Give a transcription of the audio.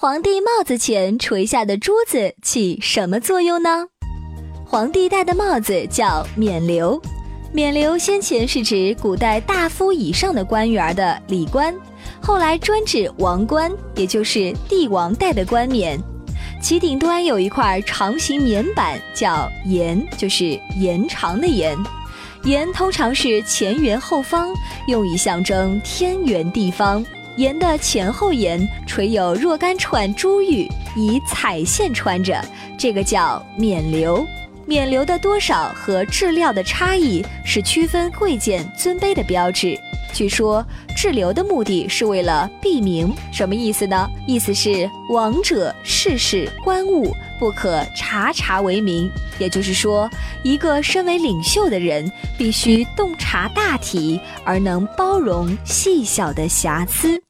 皇帝帽子前垂下的珠子起什么作用呢？皇帝戴的帽子叫冕旒，冕旒先前是指古代大夫以上的官员的礼冠，后来专指王冠，也就是帝王戴的冠冕。其顶端有一块长形冕板，叫檐，就是延长的延。檐通常是前圆后方，用以象征天圆地方。檐的前后沿垂有若干串珠玉，以彩线穿着，这个叫冕旒。冕旒的多少和质料的差异是区分贵贱尊卑的标志。据说制留的目的是为了避名，什么意思呢？意思是王者世事官物不可察察为名。也就是说，一个身为领袖的人必须洞察大体，而能包容细小的瑕疵。